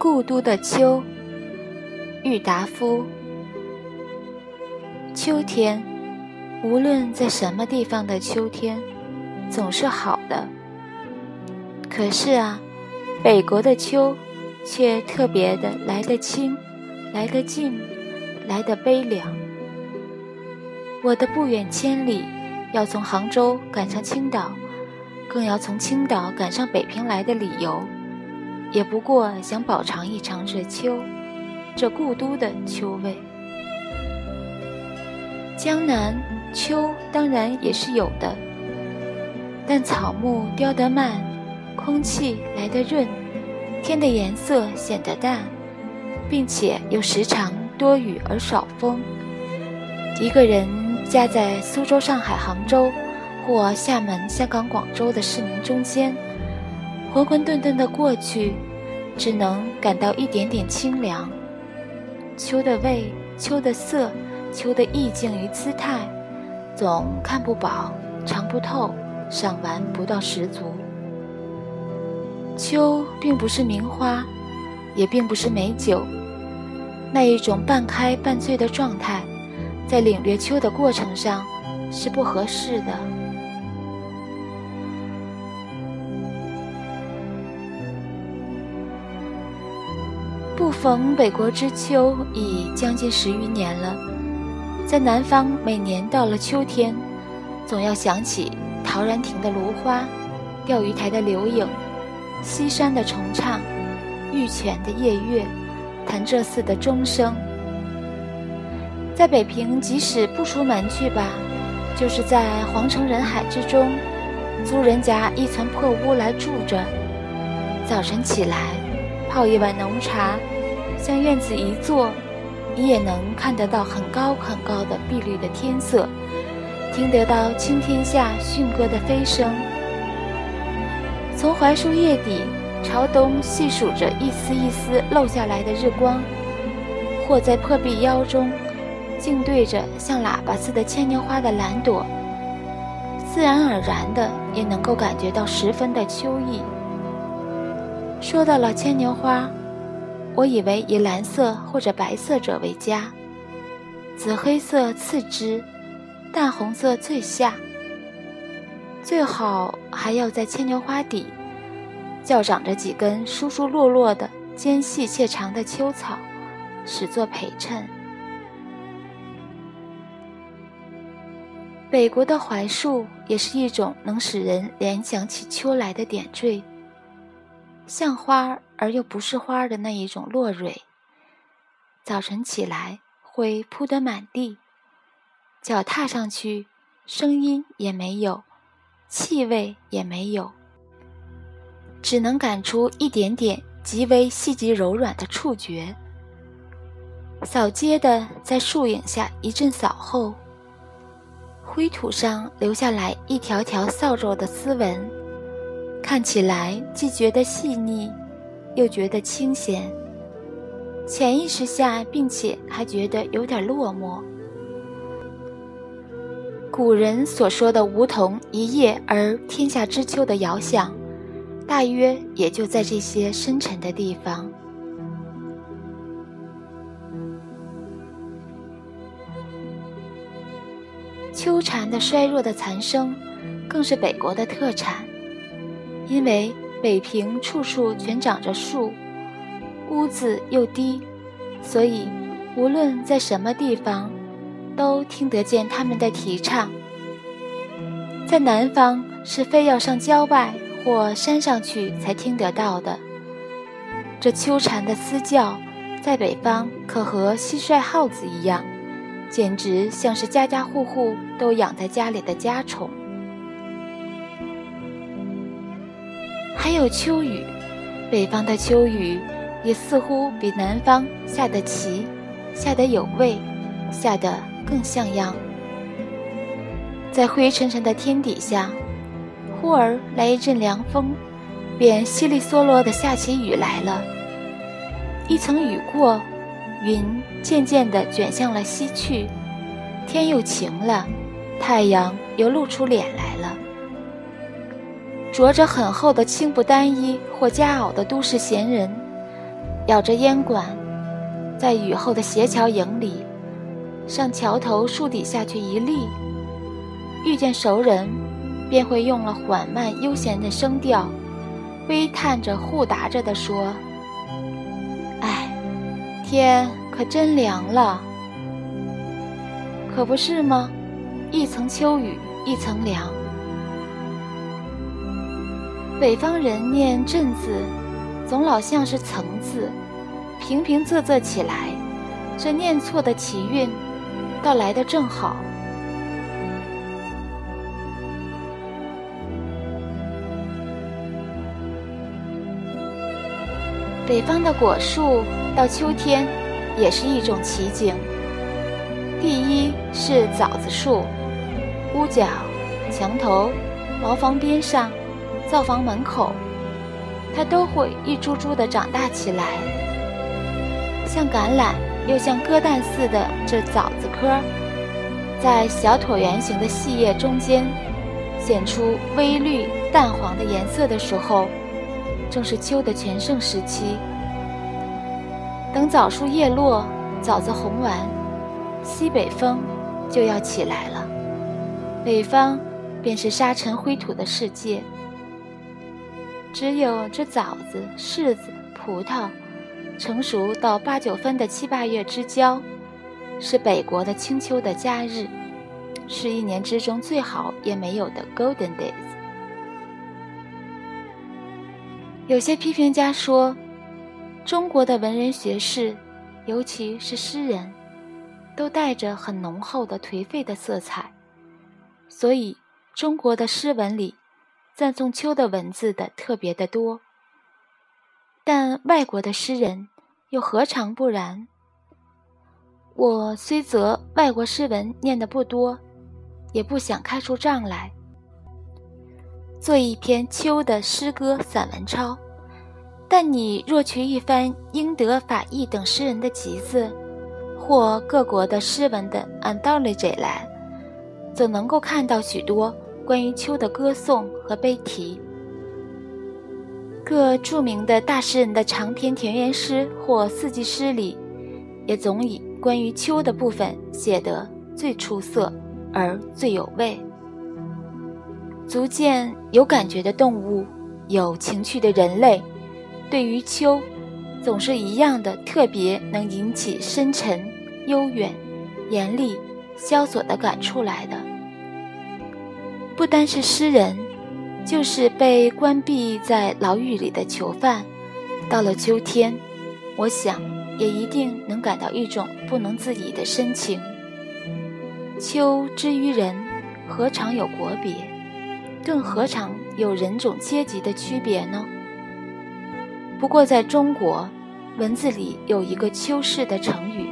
故都的秋，郁达夫。秋天，无论在什么地方的秋天，总是好的。可是啊，北国的秋，却特别的来得清，来得静，来得悲凉。我的不远千里，要从杭州赶上青岛，更要从青岛赶上北平来的理由。也不过想饱尝一尝这秋，这故都的秋味。江南秋当然也是有的，但草木凋得慢，空气来得润，天的颜色显得淡，并且又时常多雨而少风。一个人夹在苏州、上海、杭州，或厦门、香港、广州的市民中间。浑浑沌沌的过去，只能感到一点点清凉。秋的味，秋的色，秋的意境与姿态，总看不饱，尝不透，赏玩不到十足。秋并不是名花，也并不是美酒，那一种半开半醉的状态，在领略秋的过程上是不合适的。不逢北国之秋已将近十余年了，在南方，每年到了秋天，总要想起陶然亭的芦花，钓鱼台的柳影，西山的重唱，玉泉的夜月，潭柘寺的钟声。在北平，即使不出门去吧，就是在皇城人海之中，租人家一层破屋来住着，早晨起来。泡一碗浓茶，向院子一坐，你也能看得到很高很高的碧绿的天色，听得到青天下驯鸽的飞声。从槐树叶底朝东细数着一丝一丝漏下来的日光，或在破壁腰中静对着像喇叭似的牵牛花的蓝朵，自然而然的也能够感觉到十分的秋意。说到了牵牛花，我以为以蓝色或者白色者为佳，紫黑色次之，淡红色最下。最好还要在牵牛花底，较长着几根疏疏落落的尖细且长的秋草，使作陪衬。北国的槐树也是一种能使人联想起秋来的点缀。像花而又不是花的那一种落蕊。早晨起来会铺得满地，脚踏上去，声音也没有，气味也没有，只能感出一点点极为细极柔软的触觉。扫街的在树影下一阵扫后，灰土上留下来一条条扫帚的丝纹。看起来既觉得细腻，又觉得清闲。潜意识下，并且还觉得有点落寞。古人所说的“梧桐一叶而天下知秋”的遥想，大约也就在这些深沉的地方。秋蝉的衰弱的残声，更是北国的特产。因为北平处处全长着树，屋子又低，所以无论在什么地方，都听得见他们的啼唱。在南方是非要上郊外或山上去才听得到的。这秋蝉的嘶叫，在北方可和蟋蟀、耗子一样，简直像是家家户户都养在家里的家宠。还有秋雨，北方的秋雨也似乎比南方下得齐，下得有味，下得更像样。在灰沉沉的天底下，忽而来一阵凉风，便稀里嗦啰地下起雨来了。一层雨过，云渐渐地卷向了西去，天又晴了，太阳又露出脸来。着着很厚的青布单衣或夹袄的都市闲人，咬着烟管，在雨后的斜桥影里，上桥头树底下去一立，遇见熟人，便会用了缓慢悠闲的声调，微叹着互答着的说：“哎，天可真凉了，可不是吗？一层秋雨一层凉。”北方人念“镇”字，总老像是“层”字，平平仄仄起来，这念错的奇韵，倒来得正好。北方的果树到秋天，也是一种奇景。第一是枣子树，屋角、墙头、茅房边上。灶房门口，它都会一株株的长大起来，像橄榄又像鸽蛋似的这枣子壳，在小椭圆形的细叶中间显出微绿淡黄的颜色的时候，正是秋的全盛时期。等枣树叶落，枣子红完，西北风就要起来了，北方便是沙尘灰土的世界。只有这枣子、柿子、葡萄，成熟到八九分的七八月之交，是北国的清秋的佳日，是一年之中最好也没有的 Golden Days。有些批评家说，中国的文人学士，尤其是诗人，都带着很浓厚的颓废的色彩，所以中国的诗文里。赞颂秋的文字的特别的多，但外国的诗人又何尝不然？我虽则外国诗文念的不多，也不想开出账来，做一篇秋的诗歌散文抄。但你若去一番英德法意等诗人的集子，或各国的诗文的 anthology 来，总能够看到许多。关于秋的歌颂和悲啼，各著名的大诗人的长篇田园诗或四季诗里，也总以关于秋的部分写得最出色而最有味。足见有感觉的动物，有情趣的人类，对于秋，总是一样的特别能引起深沉、悠远、严厉、萧索的感触来的。不单是诗人，就是被关闭在牢狱里的囚犯，到了秋天，我想也一定能感到一种不能自已的深情。秋之于人，何尝有国别，更何尝有人种阶级的区别呢？不过在中国，文字里有一个“秋氏”的成语，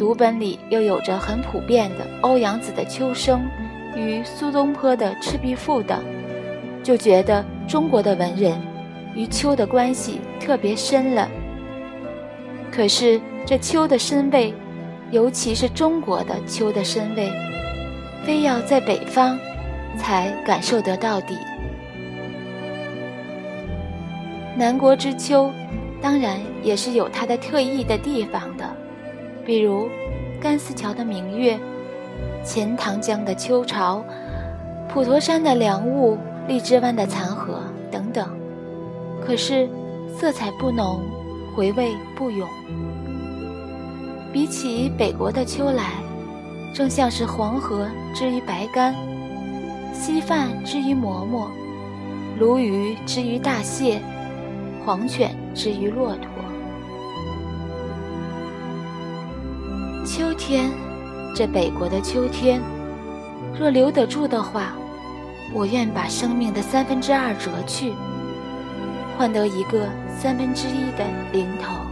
读本里又有着很普遍的欧阳子的《秋声》。与苏东坡的《赤壁赋》等，就觉得中国的文人与秋的关系特别深了。可是这秋的深味，尤其是中国的秋的深味，非要在北方才感受得到底。南国之秋，当然也是有它的特异的地方的，比如甘思桥的明月。钱塘江的秋潮，普陀山的凉雾，荔枝湾的残荷等等，可是色彩不浓，回味不永。比起北国的秋来，正像是黄河之于白干，稀饭之于馍馍，鲈鱼之于大蟹，黄犬之于骆驼。秋天。这北国的秋天，若留得住的话，我愿把生命的三分之二折去，换得一个三分之一的零头。